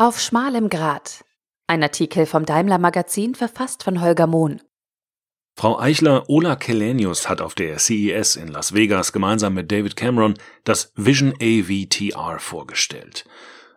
Auf schmalem Grat. Ein Artikel vom Daimler Magazin verfasst von Holger Mohn. Frau Eichler, Ola Kelenius hat auf der CES in Las Vegas gemeinsam mit David Cameron das Vision AVTR vorgestellt.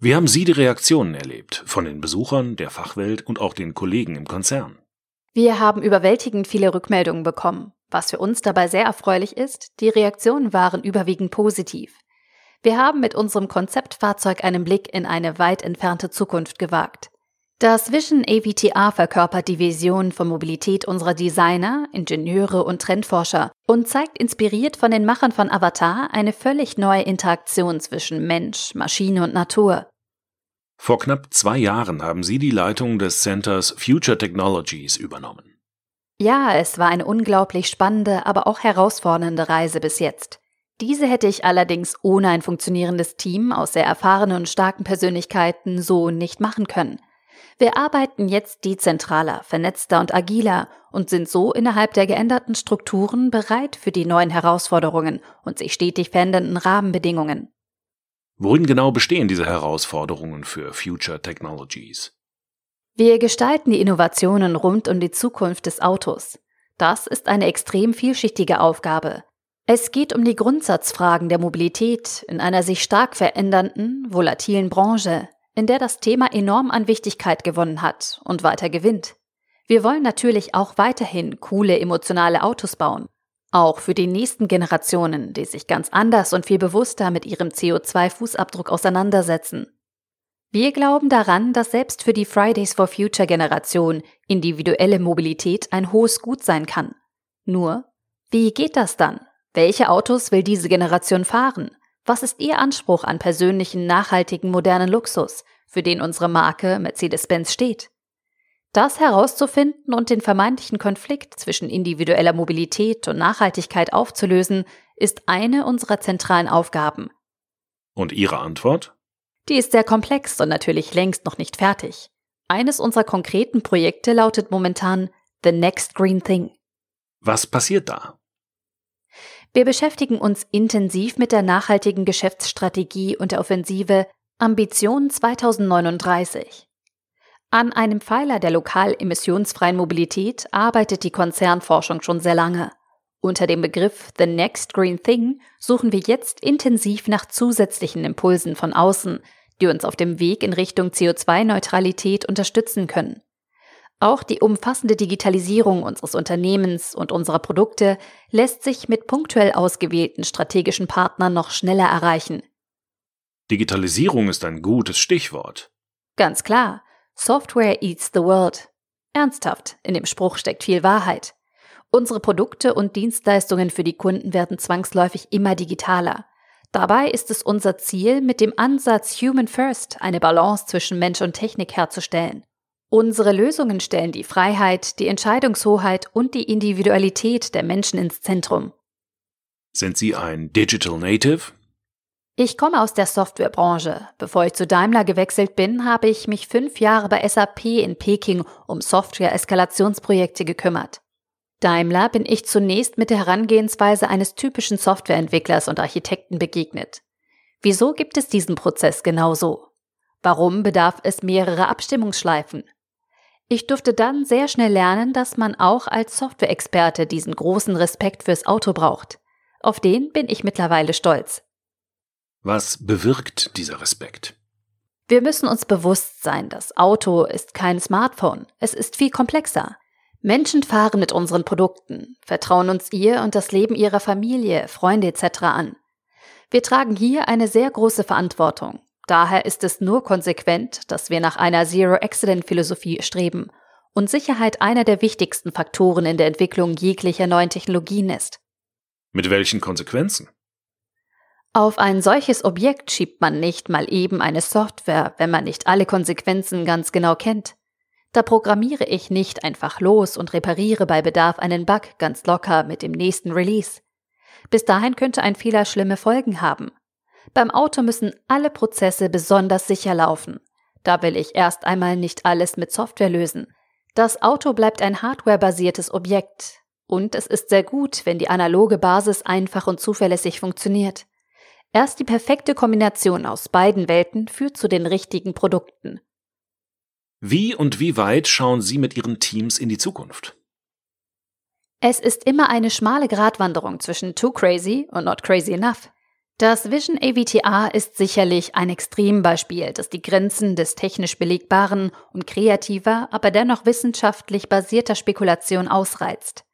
Wie haben Sie die Reaktionen erlebt von den Besuchern, der Fachwelt und auch den Kollegen im Konzern? Wir haben überwältigend viele Rückmeldungen bekommen. Was für uns dabei sehr erfreulich ist, die Reaktionen waren überwiegend positiv. Wir haben mit unserem Konzeptfahrzeug einen Blick in eine weit entfernte Zukunft gewagt. Das Vision AVTR verkörpert die Vision von Mobilität unserer Designer, Ingenieure und Trendforscher und zeigt inspiriert von den Machern von Avatar eine völlig neue Interaktion zwischen Mensch, Maschine und Natur. Vor knapp zwei Jahren haben Sie die Leitung des Centers Future Technologies übernommen. Ja, es war eine unglaublich spannende, aber auch herausfordernde Reise bis jetzt. Diese hätte ich allerdings ohne ein funktionierendes Team aus sehr erfahrenen und starken Persönlichkeiten so nicht machen können. Wir arbeiten jetzt dezentraler, vernetzter und agiler und sind so innerhalb der geänderten Strukturen bereit für die neuen Herausforderungen und sich stetig verändernden Rahmenbedingungen. Worin genau bestehen diese Herausforderungen für Future Technologies? Wir gestalten die Innovationen rund um die Zukunft des Autos. Das ist eine extrem vielschichtige Aufgabe, es geht um die Grundsatzfragen der Mobilität in einer sich stark verändernden, volatilen Branche, in der das Thema enorm an Wichtigkeit gewonnen hat und weiter gewinnt. Wir wollen natürlich auch weiterhin coole emotionale Autos bauen. Auch für die nächsten Generationen, die sich ganz anders und viel bewusster mit ihrem CO2-Fußabdruck auseinandersetzen. Wir glauben daran, dass selbst für die Fridays for Future Generation individuelle Mobilität ein hohes Gut sein kann. Nur, wie geht das dann? Welche Autos will diese Generation fahren? Was ist Ihr Anspruch an persönlichen, nachhaltigen, modernen Luxus, für den unsere Marke Mercedes-Benz steht? Das herauszufinden und den vermeintlichen Konflikt zwischen individueller Mobilität und Nachhaltigkeit aufzulösen, ist eine unserer zentralen Aufgaben. Und Ihre Antwort? Die ist sehr komplex und natürlich längst noch nicht fertig. Eines unserer konkreten Projekte lautet momentan The Next Green Thing. Was passiert da? Wir beschäftigen uns intensiv mit der nachhaltigen Geschäftsstrategie und der Offensive Ambition 2039. An einem Pfeiler der lokal emissionsfreien Mobilität arbeitet die Konzernforschung schon sehr lange. Unter dem Begriff The Next Green Thing suchen wir jetzt intensiv nach zusätzlichen Impulsen von außen, die uns auf dem Weg in Richtung CO2-Neutralität unterstützen können. Auch die umfassende Digitalisierung unseres Unternehmens und unserer Produkte lässt sich mit punktuell ausgewählten strategischen Partnern noch schneller erreichen. Digitalisierung ist ein gutes Stichwort. Ganz klar. Software eats the world. Ernsthaft, in dem Spruch steckt viel Wahrheit. Unsere Produkte und Dienstleistungen für die Kunden werden zwangsläufig immer digitaler. Dabei ist es unser Ziel, mit dem Ansatz Human First eine Balance zwischen Mensch und Technik herzustellen. Unsere Lösungen stellen die Freiheit, die Entscheidungshoheit und die Individualität der Menschen ins Zentrum. Sind Sie ein Digital Native? Ich komme aus der Softwarebranche. Bevor ich zu Daimler gewechselt bin, habe ich mich fünf Jahre bei SAP in Peking um Software-Eskalationsprojekte gekümmert. Daimler bin ich zunächst mit der Herangehensweise eines typischen Softwareentwicklers und Architekten begegnet. Wieso gibt es diesen Prozess genauso? Warum bedarf es mehrerer Abstimmungsschleifen? Ich durfte dann sehr schnell lernen, dass man auch als Software-Experte diesen großen Respekt fürs Auto braucht. Auf den bin ich mittlerweile stolz. Was bewirkt dieser Respekt? Wir müssen uns bewusst sein, das Auto ist kein Smartphone, es ist viel komplexer. Menschen fahren mit unseren Produkten, vertrauen uns ihr und das Leben ihrer Familie, Freunde etc. an. Wir tragen hier eine sehr große Verantwortung. Daher ist es nur konsequent, dass wir nach einer Zero-Accident-Philosophie streben und Sicherheit einer der wichtigsten Faktoren in der Entwicklung jeglicher neuen Technologien ist. Mit welchen Konsequenzen? Auf ein solches Objekt schiebt man nicht mal eben eine Software, wenn man nicht alle Konsequenzen ganz genau kennt. Da programmiere ich nicht einfach los und repariere bei Bedarf einen Bug ganz locker mit dem nächsten Release. Bis dahin könnte ein Fehler schlimme Folgen haben. Beim Auto müssen alle Prozesse besonders sicher laufen. Da will ich erst einmal nicht alles mit Software lösen. Das Auto bleibt ein hardwarebasiertes Objekt. Und es ist sehr gut, wenn die analoge Basis einfach und zuverlässig funktioniert. Erst die perfekte Kombination aus beiden Welten führt zu den richtigen Produkten. Wie und wie weit schauen Sie mit Ihren Teams in die Zukunft? Es ist immer eine schmale Gratwanderung zwischen too crazy und not crazy enough. Das Vision AVTR ist sicherlich ein Extrembeispiel, das die Grenzen des technisch belegbaren und kreativer, aber dennoch wissenschaftlich basierter Spekulation ausreizt.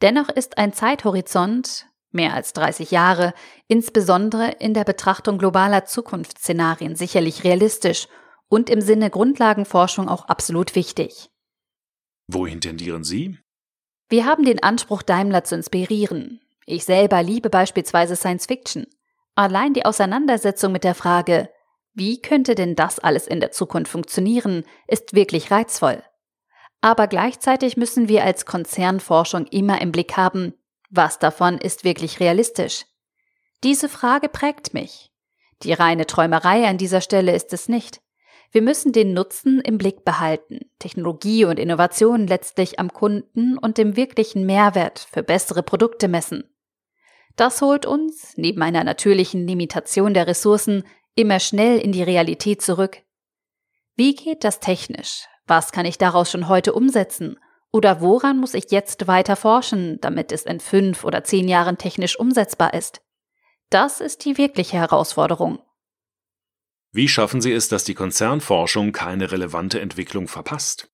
Dennoch ist ein Zeithorizont, mehr als 30 Jahre, insbesondere in der Betrachtung globaler Zukunftsszenarien sicherlich realistisch und im Sinne Grundlagenforschung auch absolut wichtig. Wohin tendieren Sie? Wir haben den Anspruch, Daimler zu inspirieren. Ich selber liebe beispielsweise Science Fiction. Allein die Auseinandersetzung mit der Frage, wie könnte denn das alles in der Zukunft funktionieren, ist wirklich reizvoll. Aber gleichzeitig müssen wir als Konzernforschung immer im Blick haben, was davon ist wirklich realistisch. Diese Frage prägt mich. Die reine Träumerei an dieser Stelle ist es nicht. Wir müssen den Nutzen im Blick behalten, Technologie und Innovation letztlich am Kunden und dem wirklichen Mehrwert für bessere Produkte messen. Das holt uns, neben einer natürlichen Limitation der Ressourcen, immer schnell in die Realität zurück. Wie geht das technisch? Was kann ich daraus schon heute umsetzen? Oder woran muss ich jetzt weiter forschen, damit es in fünf oder zehn Jahren technisch umsetzbar ist? Das ist die wirkliche Herausforderung. Wie schaffen Sie es, dass die Konzernforschung keine relevante Entwicklung verpasst?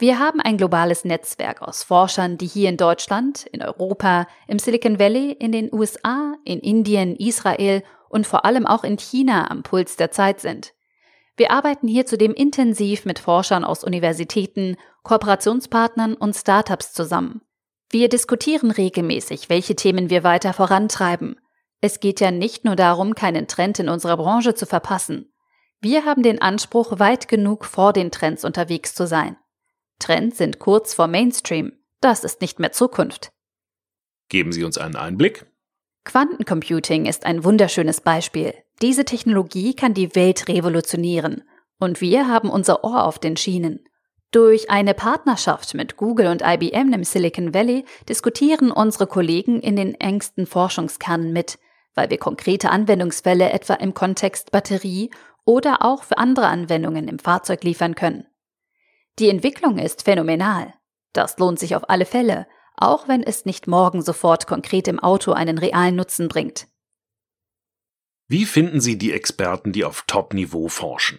Wir haben ein globales Netzwerk aus Forschern, die hier in Deutschland, in Europa, im Silicon Valley, in den USA, in Indien, Israel und vor allem auch in China am Puls der Zeit sind. Wir arbeiten hier zudem intensiv mit Forschern aus Universitäten, Kooperationspartnern und Startups zusammen. Wir diskutieren regelmäßig, welche Themen wir weiter vorantreiben. Es geht ja nicht nur darum, keinen Trend in unserer Branche zu verpassen. Wir haben den Anspruch, weit genug vor den Trends unterwegs zu sein. Trends sind kurz vor Mainstream. Das ist nicht mehr Zukunft. Geben Sie uns einen Einblick. Quantencomputing ist ein wunderschönes Beispiel. Diese Technologie kann die Welt revolutionieren. Und wir haben unser Ohr auf den Schienen. Durch eine Partnerschaft mit Google und IBM im Silicon Valley diskutieren unsere Kollegen in den engsten Forschungskernen mit, weil wir konkrete Anwendungsfälle etwa im Kontext Batterie oder auch für andere Anwendungen im Fahrzeug liefern können. Die Entwicklung ist phänomenal. Das lohnt sich auf alle Fälle, auch wenn es nicht morgen sofort konkret im Auto einen realen Nutzen bringt. Wie finden Sie die Experten, die auf Top-Niveau forschen?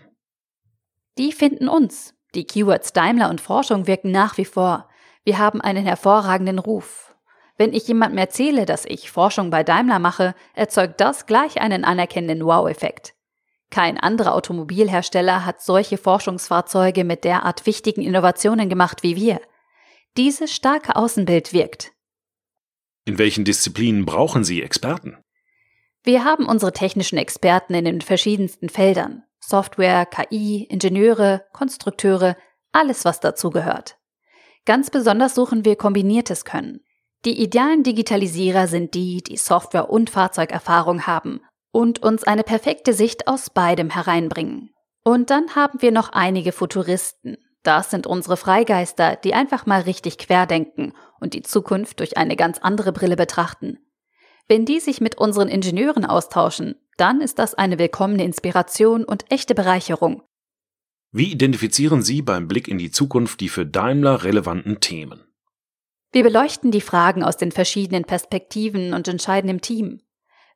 Die finden uns. Die Keywords Daimler und Forschung wirken nach wie vor. Wir haben einen hervorragenden Ruf. Wenn ich jemandem erzähle, dass ich Forschung bei Daimler mache, erzeugt das gleich einen anerkennenden Wow-Effekt. Kein anderer Automobilhersteller hat solche Forschungsfahrzeuge mit derart wichtigen Innovationen gemacht wie wir. Dieses starke Außenbild wirkt. In welchen Disziplinen brauchen Sie Experten? Wir haben unsere technischen Experten in den verschiedensten Feldern. Software, KI, Ingenieure, Konstrukteure, alles was dazugehört. Ganz besonders suchen wir kombiniertes Können. Die idealen Digitalisierer sind die, die Software- und Fahrzeugerfahrung haben und uns eine perfekte Sicht aus beidem hereinbringen. Und dann haben wir noch einige Futuristen. Das sind unsere Freigeister, die einfach mal richtig querdenken und die Zukunft durch eine ganz andere Brille betrachten. Wenn die sich mit unseren Ingenieuren austauschen, dann ist das eine willkommene Inspiration und echte Bereicherung. Wie identifizieren Sie beim Blick in die Zukunft die für Daimler relevanten Themen? Wir beleuchten die Fragen aus den verschiedenen Perspektiven und entscheiden im Team.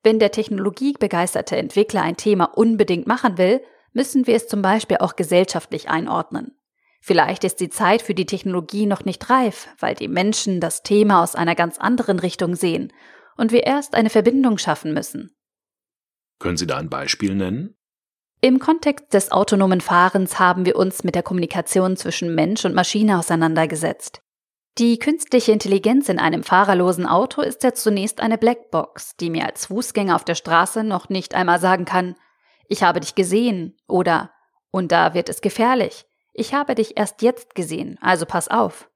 Wenn der technologiebegeisterte Entwickler ein Thema unbedingt machen will, müssen wir es zum Beispiel auch gesellschaftlich einordnen. Vielleicht ist die Zeit für die Technologie noch nicht reif, weil die Menschen das Thema aus einer ganz anderen Richtung sehen und wir erst eine Verbindung schaffen müssen. Können Sie da ein Beispiel nennen? Im Kontext des autonomen Fahrens haben wir uns mit der Kommunikation zwischen Mensch und Maschine auseinandergesetzt. Die künstliche Intelligenz in einem fahrerlosen Auto ist ja zunächst eine Blackbox, die mir als Fußgänger auf der Straße noch nicht einmal sagen kann, ich habe dich gesehen oder und da wird es gefährlich. Ich habe dich erst jetzt gesehen, also pass auf.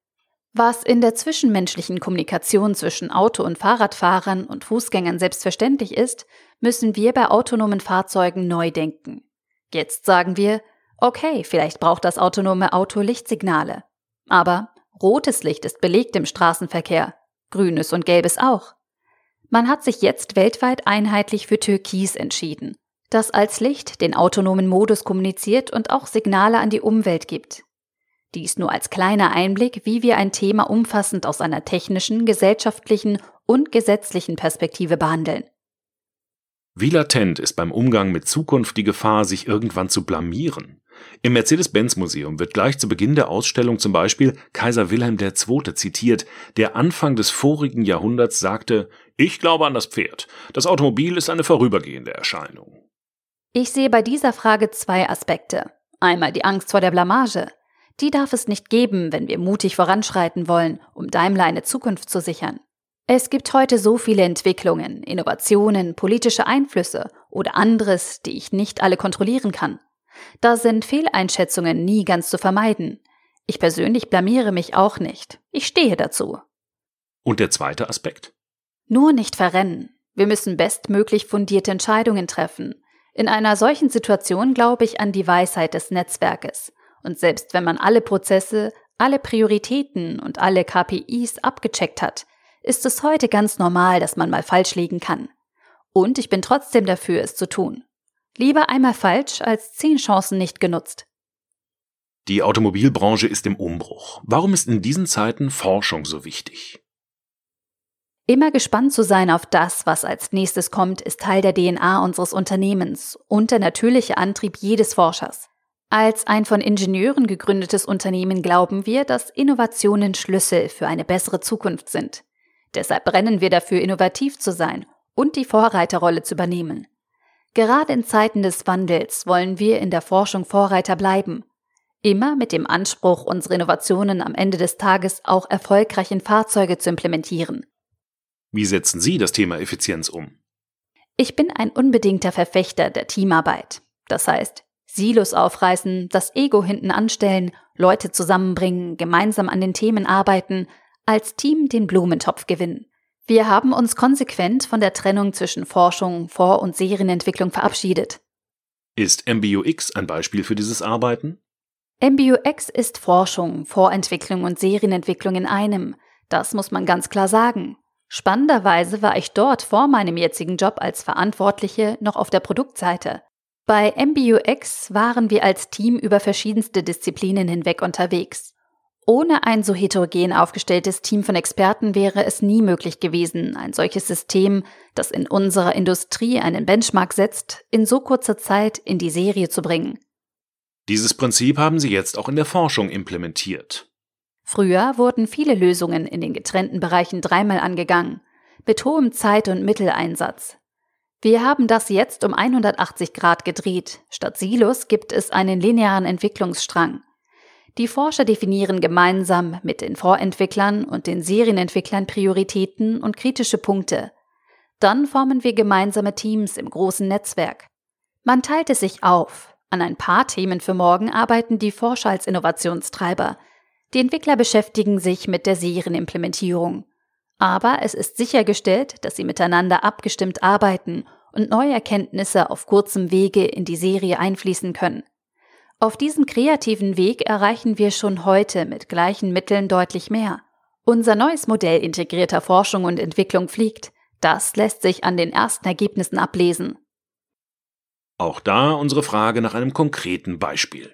Was in der zwischenmenschlichen Kommunikation zwischen Auto- und Fahrradfahrern und Fußgängern selbstverständlich ist, müssen wir bei autonomen Fahrzeugen neu denken. Jetzt sagen wir, okay, vielleicht braucht das autonome Auto Lichtsignale. Aber Rotes Licht ist belegt im Straßenverkehr, grünes und gelbes auch. Man hat sich jetzt weltweit einheitlich für Türkis entschieden. das als Licht den autonomen Modus kommuniziert und auch Signale an die Umwelt gibt. Dies nur als kleiner Einblick, wie wir ein Thema umfassend aus einer technischen, gesellschaftlichen und gesetzlichen Perspektive behandeln. Wie latent ist beim Umgang mit Zukunft die Gefahr, sich irgendwann zu blamieren? Im Mercedes-Benz-Museum wird gleich zu Beginn der Ausstellung zum Beispiel Kaiser Wilhelm II. zitiert, der Anfang des vorigen Jahrhunderts sagte, ich glaube an das Pferd. Das Automobil ist eine vorübergehende Erscheinung. Ich sehe bei dieser Frage zwei Aspekte. Einmal die Angst vor der Blamage. Die darf es nicht geben, wenn wir mutig voranschreiten wollen, um Daimler eine Zukunft zu sichern. Es gibt heute so viele Entwicklungen, Innovationen, politische Einflüsse oder anderes, die ich nicht alle kontrollieren kann. Da sind Fehleinschätzungen nie ganz zu vermeiden. Ich persönlich blamiere mich auch nicht. Ich stehe dazu. Und der zweite Aspekt? Nur nicht verrennen. Wir müssen bestmöglich fundierte Entscheidungen treffen. In einer solchen Situation glaube ich an die Weisheit des Netzwerkes. Und selbst wenn man alle Prozesse, alle Prioritäten und alle KPIs abgecheckt hat, ist es heute ganz normal, dass man mal falsch liegen kann. Und ich bin trotzdem dafür, es zu tun. Lieber einmal falsch als zehn Chancen nicht genutzt. Die Automobilbranche ist im Umbruch. Warum ist in diesen Zeiten Forschung so wichtig? Immer gespannt zu sein auf das, was als nächstes kommt, ist Teil der DNA unseres Unternehmens und der natürliche Antrieb jedes Forschers. Als ein von Ingenieuren gegründetes Unternehmen glauben wir, dass Innovationen Schlüssel für eine bessere Zukunft sind. Deshalb brennen wir dafür, innovativ zu sein und die Vorreiterrolle zu übernehmen. Gerade in Zeiten des Wandels wollen wir in der Forschung Vorreiter bleiben. Immer mit dem Anspruch, unsere Innovationen am Ende des Tages auch erfolgreich in Fahrzeuge zu implementieren. Wie setzen Sie das Thema Effizienz um? Ich bin ein unbedingter Verfechter der Teamarbeit. Das heißt, Silos aufreißen, das Ego hinten anstellen, Leute zusammenbringen, gemeinsam an den Themen arbeiten, als Team den Blumentopf gewinnen. Wir haben uns konsequent von der Trennung zwischen Forschung, Vor- und Serienentwicklung verabschiedet. Ist MBUX ein Beispiel für dieses Arbeiten? MBUX ist Forschung, Vorentwicklung und Serienentwicklung in einem. Das muss man ganz klar sagen. Spannenderweise war ich dort vor meinem jetzigen Job als Verantwortliche noch auf der Produktseite. Bei MBUX waren wir als Team über verschiedenste Disziplinen hinweg unterwegs. Ohne ein so heterogen aufgestelltes Team von Experten wäre es nie möglich gewesen, ein solches System, das in unserer Industrie einen Benchmark setzt, in so kurzer Zeit in die Serie zu bringen. Dieses Prinzip haben Sie jetzt auch in der Forschung implementiert. Früher wurden viele Lösungen in den getrennten Bereichen dreimal angegangen, mit hohem Zeit- und Mitteleinsatz. Wir haben das jetzt um 180 Grad gedreht. Statt Silos gibt es einen linearen Entwicklungsstrang. Die Forscher definieren gemeinsam mit den Vorentwicklern und den Serienentwicklern Prioritäten und kritische Punkte. Dann formen wir gemeinsame Teams im großen Netzwerk. Man teilt es sich auf. An ein paar Themen für morgen arbeiten die Forscher als Innovationstreiber, die Entwickler beschäftigen sich mit der Serienimplementierung. Aber es ist sichergestellt, dass sie miteinander abgestimmt arbeiten und neue Erkenntnisse auf kurzem Wege in die Serie einfließen können. Auf diesem kreativen Weg erreichen wir schon heute mit gleichen Mitteln deutlich mehr. Unser neues Modell integrierter Forschung und Entwicklung fliegt. Das lässt sich an den ersten Ergebnissen ablesen. Auch da unsere Frage nach einem konkreten Beispiel.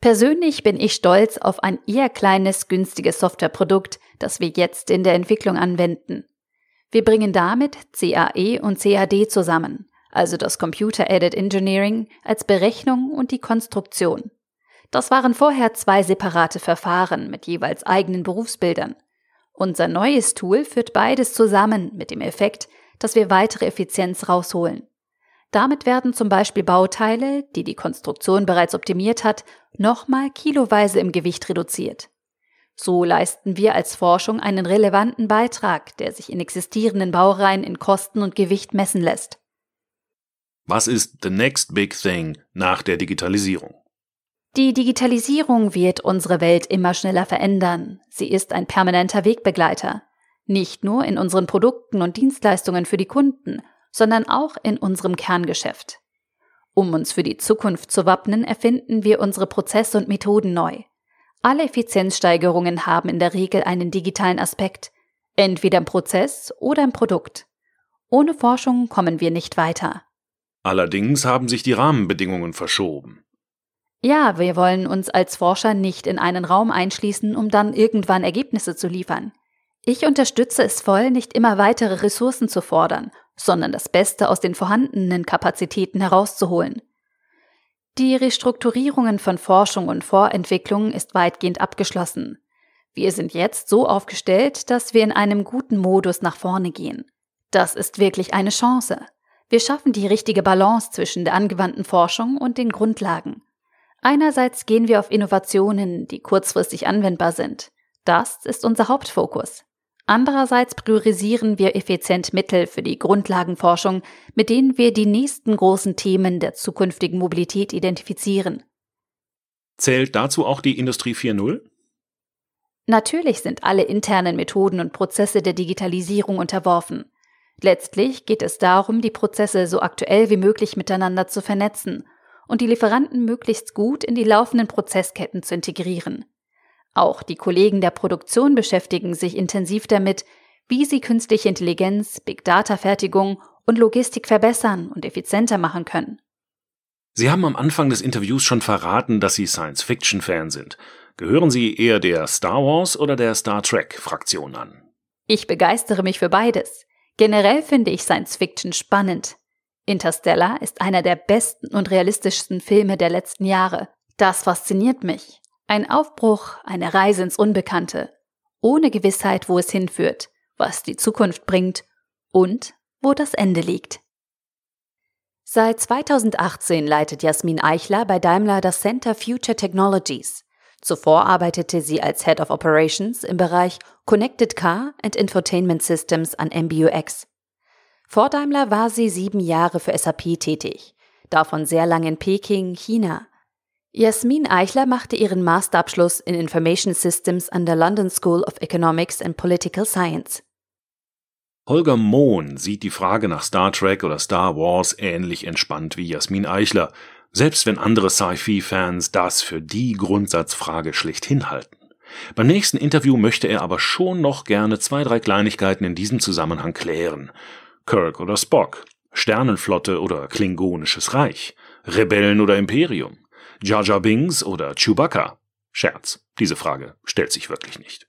Persönlich bin ich stolz auf ein eher kleines, günstiges Softwareprodukt, das wir jetzt in der Entwicklung anwenden. Wir bringen damit CAE und CAD zusammen, also das Computer Aided Engineering als Berechnung und die Konstruktion. Das waren vorher zwei separate Verfahren mit jeweils eigenen Berufsbildern. Unser neues Tool führt beides zusammen mit dem Effekt, dass wir weitere Effizienz rausholen. Damit werden zum Beispiel Bauteile, die die Konstruktion bereits optimiert hat, nochmal kiloweise im Gewicht reduziert. So leisten wir als Forschung einen relevanten Beitrag, der sich in existierenden Baureihen in Kosten und Gewicht messen lässt. Was ist the next big thing nach der Digitalisierung? Die Digitalisierung wird unsere Welt immer schneller verändern. Sie ist ein permanenter Wegbegleiter. Nicht nur in unseren Produkten und Dienstleistungen für die Kunden, sondern auch in unserem Kerngeschäft. Um uns für die Zukunft zu wappnen, erfinden wir unsere Prozesse und Methoden neu. Alle Effizienzsteigerungen haben in der Regel einen digitalen Aspekt, entweder im Prozess oder im Produkt. Ohne Forschung kommen wir nicht weiter. Allerdings haben sich die Rahmenbedingungen verschoben. Ja, wir wollen uns als Forscher nicht in einen Raum einschließen, um dann irgendwann Ergebnisse zu liefern. Ich unterstütze es voll, nicht immer weitere Ressourcen zu fordern, sondern das Beste aus den vorhandenen Kapazitäten herauszuholen. Die Restrukturierungen von Forschung und Vorentwicklung ist weitgehend abgeschlossen. Wir sind jetzt so aufgestellt, dass wir in einem guten Modus nach vorne gehen. Das ist wirklich eine Chance. Wir schaffen die richtige Balance zwischen der angewandten Forschung und den Grundlagen. Einerseits gehen wir auf Innovationen, die kurzfristig anwendbar sind. Das ist unser Hauptfokus. Andererseits priorisieren wir effizient Mittel für die Grundlagenforschung, mit denen wir die nächsten großen Themen der zukünftigen Mobilität identifizieren. Zählt dazu auch die Industrie 4.0? Natürlich sind alle internen Methoden und Prozesse der Digitalisierung unterworfen. Letztlich geht es darum, die Prozesse so aktuell wie möglich miteinander zu vernetzen und die Lieferanten möglichst gut in die laufenden Prozessketten zu integrieren. Auch die Kollegen der Produktion beschäftigen sich intensiv damit, wie sie künstliche Intelligenz, Big Data Fertigung und Logistik verbessern und effizienter machen können. Sie haben am Anfang des Interviews schon verraten, dass Sie Science-Fiction-Fan sind. Gehören Sie eher der Star Wars oder der Star Trek-Fraktion an? Ich begeistere mich für beides. Generell finde ich Science Fiction spannend. Interstellar ist einer der besten und realistischsten Filme der letzten Jahre. Das fasziniert mich. Ein Aufbruch, eine Reise ins Unbekannte, ohne Gewissheit, wo es hinführt, was die Zukunft bringt und wo das Ende liegt. Seit 2018 leitet Jasmin Eichler bei Daimler das Center Future Technologies. Zuvor arbeitete sie als Head of Operations im Bereich Connected Car and Infotainment Systems an MBUX. Vor Daimler war sie sieben Jahre für SAP tätig, davon sehr lang in Peking, China. Jasmin Eichler machte ihren Masterabschluss in Information Systems an der London School of Economics and Political Science. Holger Mohn sieht die Frage nach Star Trek oder Star Wars ähnlich entspannt wie Jasmin Eichler selbst wenn andere Sci-Fi-Fans das für die Grundsatzfrage schlichthin halten. Beim nächsten Interview möchte er aber schon noch gerne zwei, drei Kleinigkeiten in diesem Zusammenhang klären. Kirk oder Spock, Sternenflotte oder Klingonisches Reich, Rebellen oder Imperium, Jar Binks oder Chewbacca. Scherz, diese Frage stellt sich wirklich nicht.